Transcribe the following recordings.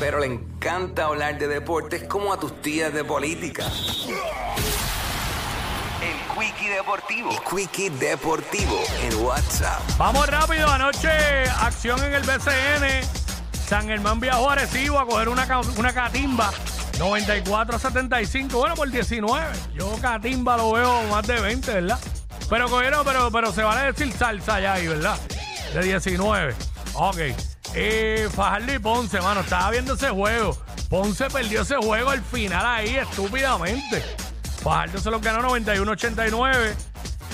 pero le encanta hablar de deportes como a tus tías de política. El Quickie Deportivo. El Quickie Deportivo en WhatsApp. Vamos rápido, anoche acción en el BCN. San Germán viajó a Arecibo a coger una, una catimba. 94 a 75, bueno, por 19. Yo catimba lo veo más de 20, ¿verdad? Pero cogieron, pero, pero se vale decir salsa ya ahí, ¿verdad? De 19. Ok. Eh, Fajardo y Ponce, mano, estaba viendo ese juego. Ponce perdió ese juego al final ahí, estúpidamente. Fajardo se los ganó 91-89.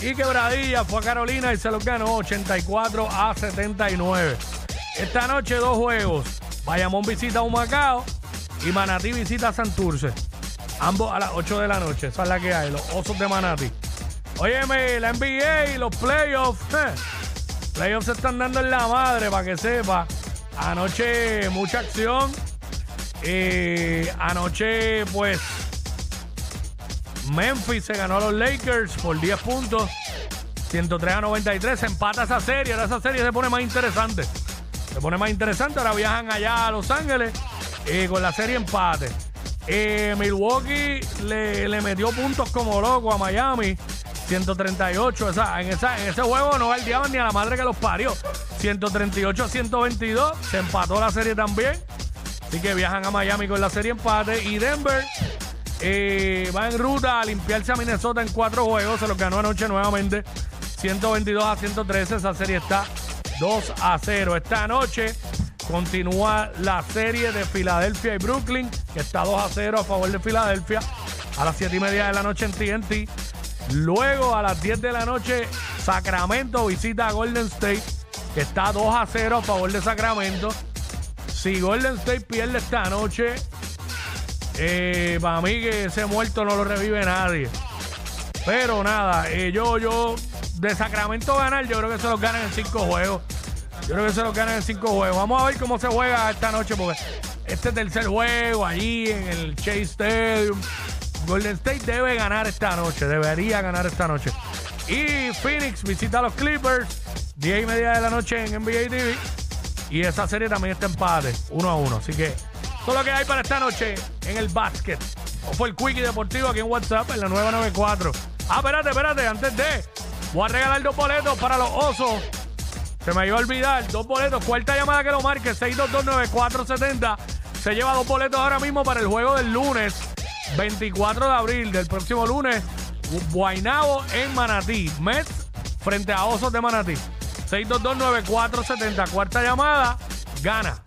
Y Quebradilla fue a Carolina y se los ganó 84 a 79. Esta noche dos juegos. Bayamón visita a Humacao y Manatí visita a Santurce. Ambos a las 8 de la noche. Esa es la que hay, los osos de Manatí. Óyeme, la NBA y los playoffs. Playoffs se están dando en la madre, para que sepa. Anoche mucha acción. Eh, anoche, pues, Memphis se ganó a los Lakers por 10 puntos. 103 a 93. Se empata esa serie. Ahora esa serie se pone más interesante. Se pone más interesante. Ahora viajan allá a Los Ángeles eh, con la serie empate. Eh, Milwaukee le, le metió puntos como loco a Miami. 138. Esa, en, esa, en ese juego no guardiaban ni a la madre que los parió. 138 a 122. Se empató la serie también. Así que viajan a Miami con la serie empate. Y Denver eh, va en ruta a limpiarse a Minnesota en cuatro juegos. Se los ganó anoche nuevamente. 122 a 113. Esa serie está 2 a 0. Esta noche continúa la serie de Filadelfia y Brooklyn, que está 2 a 0 a favor de Filadelfia. A las 7 y media de la noche en TNT. Luego a las 10 de la noche, Sacramento visita a Golden State, que está 2 a 0 a favor de Sacramento. Si Golden State pierde esta noche, eh, para mí que ese muerto no lo revive nadie. Pero nada, eh, yo, yo, de Sacramento ganar, yo creo que se los ganan en cinco juegos. Yo creo que se los ganan en cinco juegos. Vamos a ver cómo se juega esta noche, porque este tercer juego allí en el Chase Stadium. Golden State debe ganar esta noche, debería ganar esta noche. Y Phoenix visita a los Clippers, 10 y media de la noche en NBA TV. Y esa serie también está empate, 1 a 1. Así que es lo que hay para esta noche en el básquet. O fue el Quickie Deportivo aquí en WhatsApp en la 994. Ah, espérate, espérate, antes de. Voy a regalar dos boletos para los osos. Se me iba a olvidar, dos boletos. Cuarta llamada que lo marque, 6229470. Se lleva dos boletos ahora mismo para el juego del lunes, 24 de abril, del próximo lunes. Guainabo en Manatí. Mets frente a Osos de Manatí. 6229470. Cuarta llamada, gana.